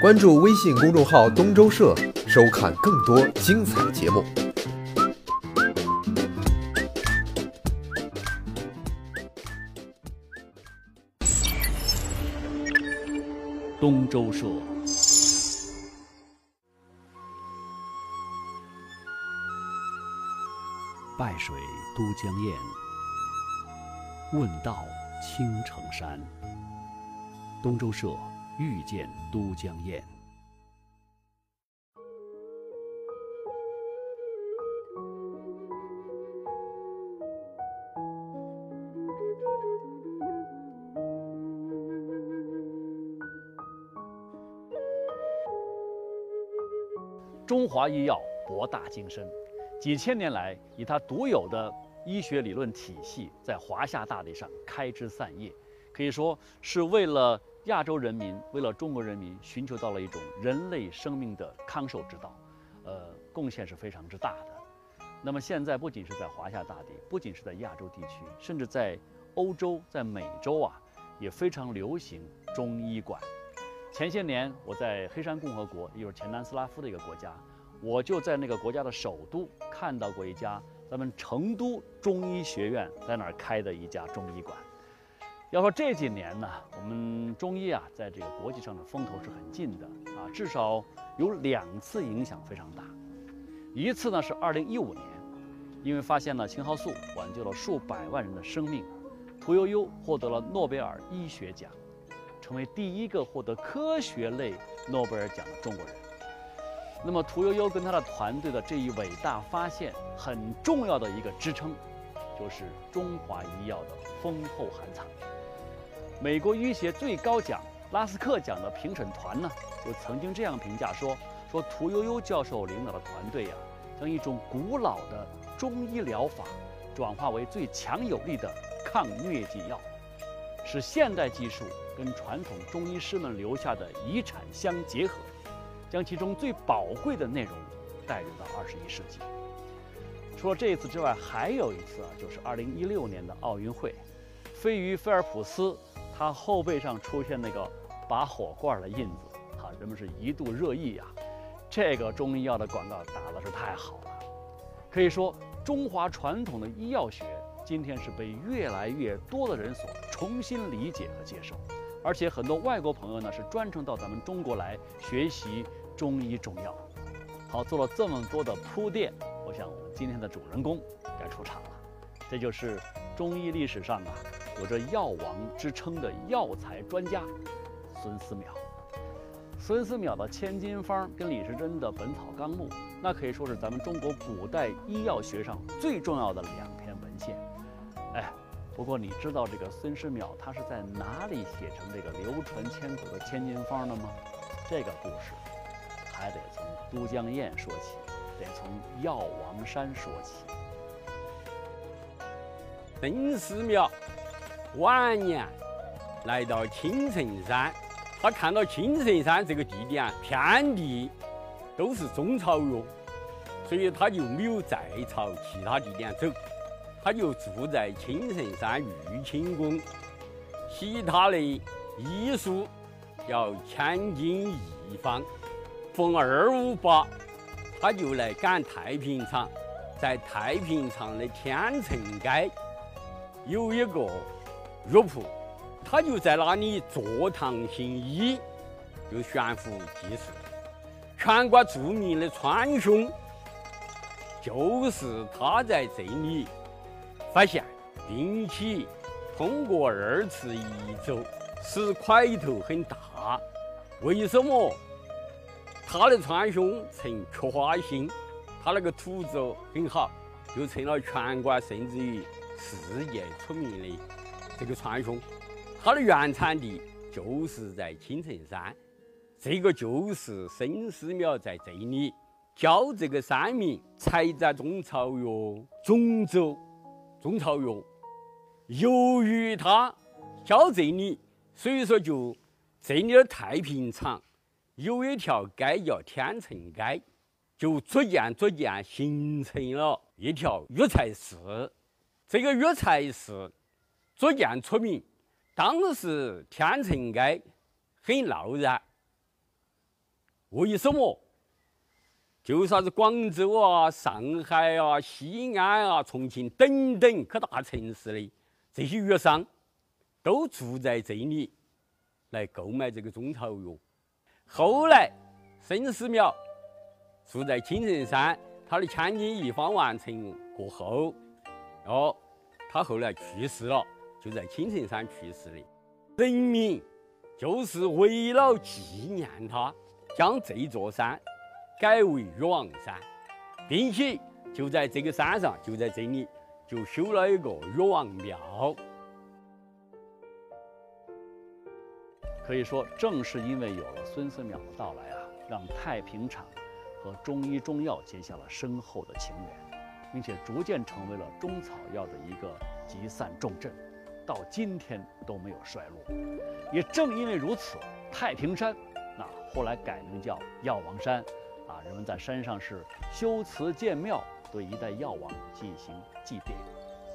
关注微信公众号“东周社”，收看更多精彩节目。东周社。拜水都江堰，问道青城山。东周社遇见都江堰。中华医药博大精深，几千年来以它独有的医学理论体系，在华夏大地上开枝散叶，可以说是为了亚洲人民，为了中国人民，寻求到了一种人类生命的康寿之道，呃，贡献是非常之大的。那么现在不仅是在华夏大地，不仅是在亚洲地区，甚至在欧洲、在美洲啊，也非常流行中医馆。前些年我在黑山共和国，也就是前南斯拉夫的一个国家，我就在那个国家的首都看到过一家咱们成都中医学院在那儿开的一家中医馆。要说这几年呢，我们中医啊，在这个国际上的风头是很劲的啊，至少有两次影响非常大。一次呢是2015年，因为发现了青蒿素，挽救了数百万人的生命，屠呦呦获得了诺贝尔医学奖。成为第一个获得科学类诺贝尔奖的中国人。那么，屠呦呦跟她的团队的这一伟大发现，很重要的一个支撑，就是中华医药的丰厚含藏。美国医学最高奖拉斯克奖的评审团呢，就曾经这样评价说：说屠呦呦教授领导的团队呀，将一种古老的中医疗法，转化为最强有力的抗疟疾药。使现代技术跟传统中医师们留下的遗产相结合，将其中最宝贵的内容带入到二十一世纪。除了这一次之外，还有一次啊，就是二零一六年的奥运会，飞鱼菲尔普斯他后背上出现那个拔火罐的印子，哈，人们是一度热议呀。这个中医药的广告打的是太好了，可以说中华传统的医药学。今天是被越来越多的人所重新理解和接受，而且很多外国朋友呢是专程到咱们中国来学习中医中药。好，做了这么多的铺垫，我想我们今天的主人公该出场了。这就是中医历史上啊有着药王之称的药材专家孙思邈。孙思邈的《千金方》跟李时珍的《本草纲目》，那可以说是咱们中国古代医药学上最重要的两篇文献。哎，不过你知道这个孙思邈他是在哪里写成这个流传千古的《千金方》的吗？这个故事还得从都江堰说起，得从药王山说起。孙思邈晚年来到青城山，他看到青城山这个地点，遍地都是中草药，所以他就没有再朝其他地点走。他就住在青城山玉清宫，其他的医术，叫千金一方。逢二五八，他就来赶太平场，在太平场的天成街有一个药铺，他就在那里坐堂行医，就悬壶济世。全国著名的川芎，就是他在这里。发现，并且通过二次移走，使块头很大。为什么？他的川芎呈菊花心，他那个土质很好，就成了全国甚至于世界出名的这个川芎。它的原产地就是在青城山，这个就是孙思邈在这里教这个山民采摘中草药种走。中草药，由于他教这里，所以说就这里的太平场有一条街叫天成街，就逐渐逐渐形成了一条药材市。这个药材市逐渐出名。当时天成街很闹热，为什么？就啥子广州啊、上海啊、西安啊、重庆等等各大城市的这些药商，都住在这里来购买这个中草药。后来，孙思邈住在青城山，他的千金一方完成过后，哦，他后来去世了，就在青城山去世的。人民就是为了纪念他，将这座山。改为药王山，并且就在这个山上，就在这里，就修了一个药王庙。可以说，正是因为有了孙思邈的到来啊，让太平场和中医中药结下了深厚的情缘，并且逐渐成为了中草药的一个集散重镇，到今天都没有衰落。也正因为如此，太平山，那后来改名叫药王山。啊，人们在山上是修祠建庙，对一代药王进行祭奠。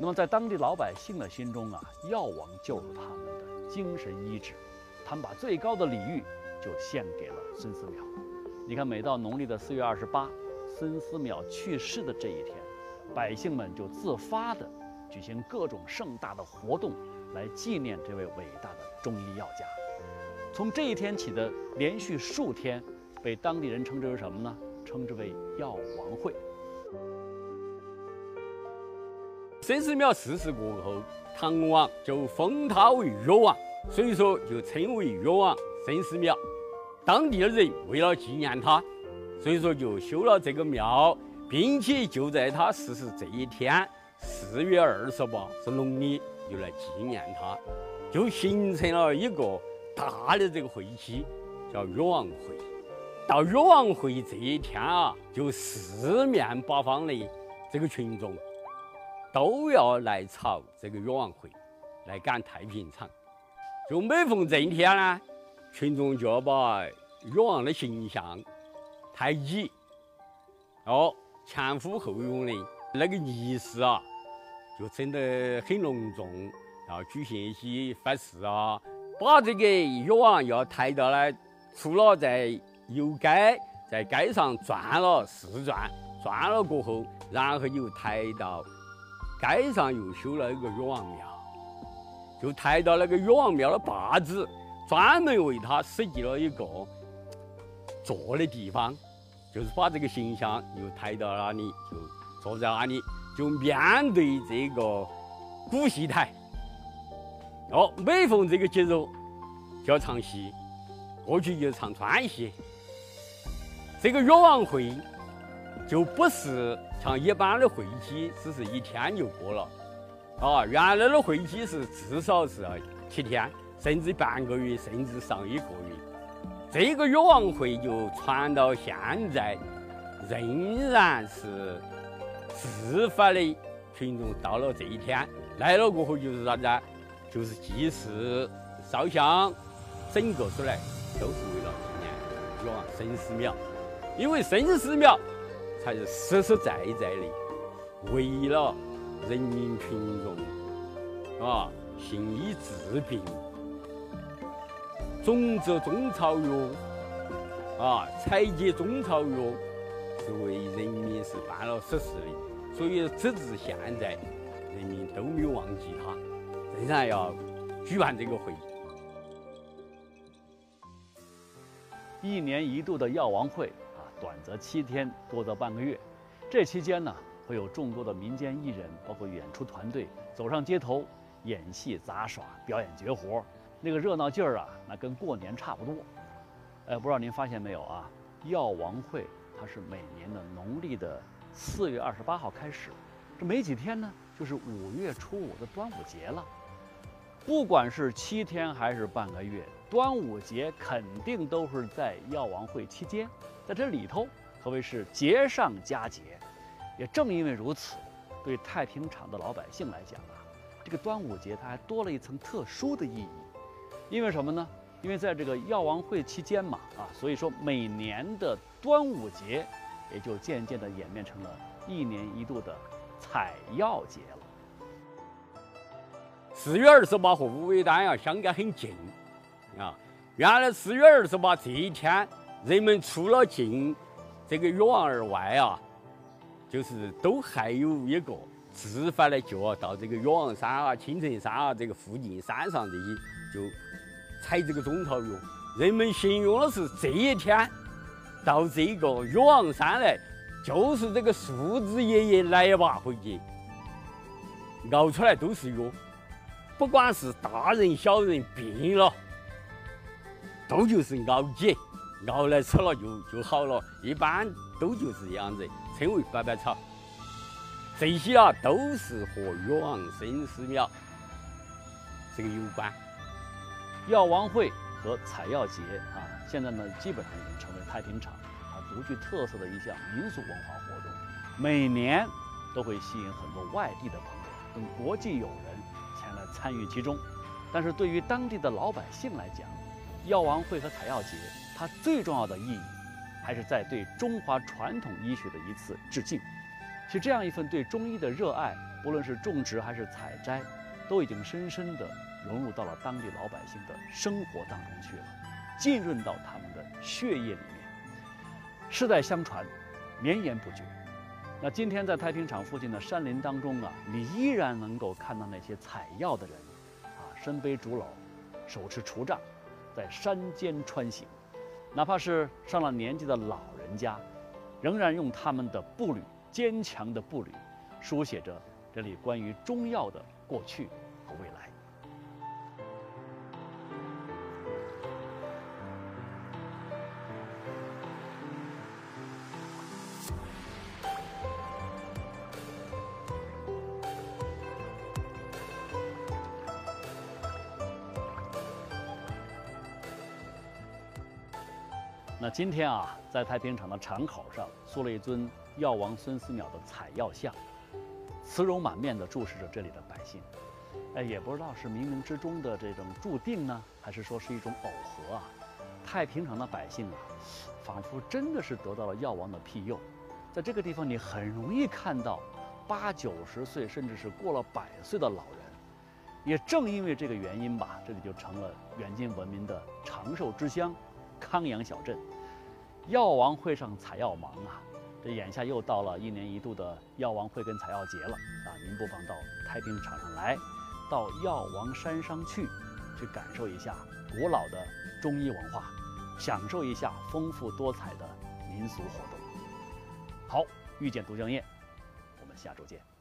那么在当地老百姓的心中啊，药王就是他们的精神医治，他们把最高的礼遇就献给了孙思邈。你看，每到农历的四月二十八，孙思邈去世的这一天，百姓们就自发的举行各种盛大的活动来纪念这位伟大的中医药家。从这一天起的连续数天。被当地人称之为什么呢？称之为药王会。孙思邈逝世过后，唐王就封他为药王，所以说就称为药王孙思邈。当地的人为了纪念他，所以说就修了这个庙，并且就在他逝世这一天，四月二十八是农历，就来纪念他，就形成了一个大的这个会期，叫药王会。到药王会这一天啊，就四面八方的这个群众都要来朝这个药王会，来赶太平场。就每逢这一天呢，群众就要把药王的形象抬起，哦，前呼后拥的那个仪式啊，就整得很隆重，要举行一些法事啊，把这个药王要抬到呢，除了在游街，在街上转了四转，转了过后，然后又抬到街上，又修了一个药王庙，就抬到那个药王庙的坝子，专门为他设计了一个坐的地方，就是把这个形象又抬到那里，就坐在那里，就面对这个古戏台。哦，每逢这个节日就要唱戏，过去就唱川戏。这个药王会就不是像一般的会期，只是一天就过了。啊，原来的会期是至少是七天，甚至半个月，甚至上一个月。这个药王会就传到现在，仍然是自发的群众到了这一天来了过后，就是啥子啊？就是祭祀、烧香，整个出来都是为了纪念药王孙思邈。因为孙思邈才是实实在在的为了人民群众啊行医治病，种植中草药啊，采集中草药是为人民是办了实事的，所以直至现在，人民都没有忘记他，仍然要举办这个会议。一年一度的药王会啊。短则七天，多则半个月。这期间呢，会有众多的民间艺人，包括演出团队走上街头演戏、杂耍、表演绝活，那个热闹劲儿啊，那跟过年差不多。哎，不知道您发现没有啊？药王会它是每年的农历的四月二十八号开始，这没几天呢，就是五月初五的端午节了。不管是七天还是半个月，端午节肯定都是在药王会期间。在这里头，可谓是节上加节。也正因为如此，对太平场的老百姓来讲啊，这个端午节它还多了一层特殊的意义。因为什么呢？因为在这个药王会期间嘛，啊，所以说每年的端午节也就渐渐的演变成了一年一度的采药节了。四月二十八和五味丹啊相隔很近啊，原来四月二十八这一天。人们除了进这个药王而外啊，就是都还有一个自发的，就要到这个药王山啊、青城山啊这个附近山上这些就采这个中草药。人们形容的是这一天到这个岳王山来，就是这个树枝爷爷来吧回去，熬出来都是药，不管是大人小人病了，都就是熬解，熬来吃了就就好了。一般都就是这样子，称为百百草。这些啊都是和岳王生死庙这个有关。药王会。和采药节啊，现在呢基本上已经成为太平场啊独具特色的一项民俗文化活动，每年都会吸引很多外地的朋友跟国际友人前来参与其中。但是对于当地的老百姓来讲，药王会和采药节它最重要的意义，还是在对中华传统医学的一次致敬。其实这样一份对中医的热爱，不论是种植还是采摘，都已经深深的。融入到了当地老百姓的生活当中去了，浸润到他们的血液里面，世代相传，绵延不绝。那今天在太平场附近的山林当中啊，你依然能够看到那些采药的人，啊，身背竹篓，手持锄杖，在山间穿行。哪怕是上了年纪的老人家，仍然用他们的步履坚强的步履，书写着这里关于中药的过去和未来。那今天啊，在太平场的场口上塑了一尊药王孙思邈的采药像，慈容满面地注视着这里的百姓。哎，也不知道是冥冥之中的这种注定呢，还是说是一种耦合啊？太平场的百姓啊，仿佛真的是得到了药王的庇佑。在这个地方，你很容易看到八九十岁，甚至是过了百岁的老人。也正因为这个原因吧，这里就成了远近闻名的长寿之乡。康阳小镇，药王会上采药忙啊！这眼下又到了一年一度的药王会跟采药节了啊！您不妨到太平场上来，到药王山上去，去感受一下古老的中医文化，享受一下丰富多彩的民俗活动。好，遇见都江堰，我们下周见。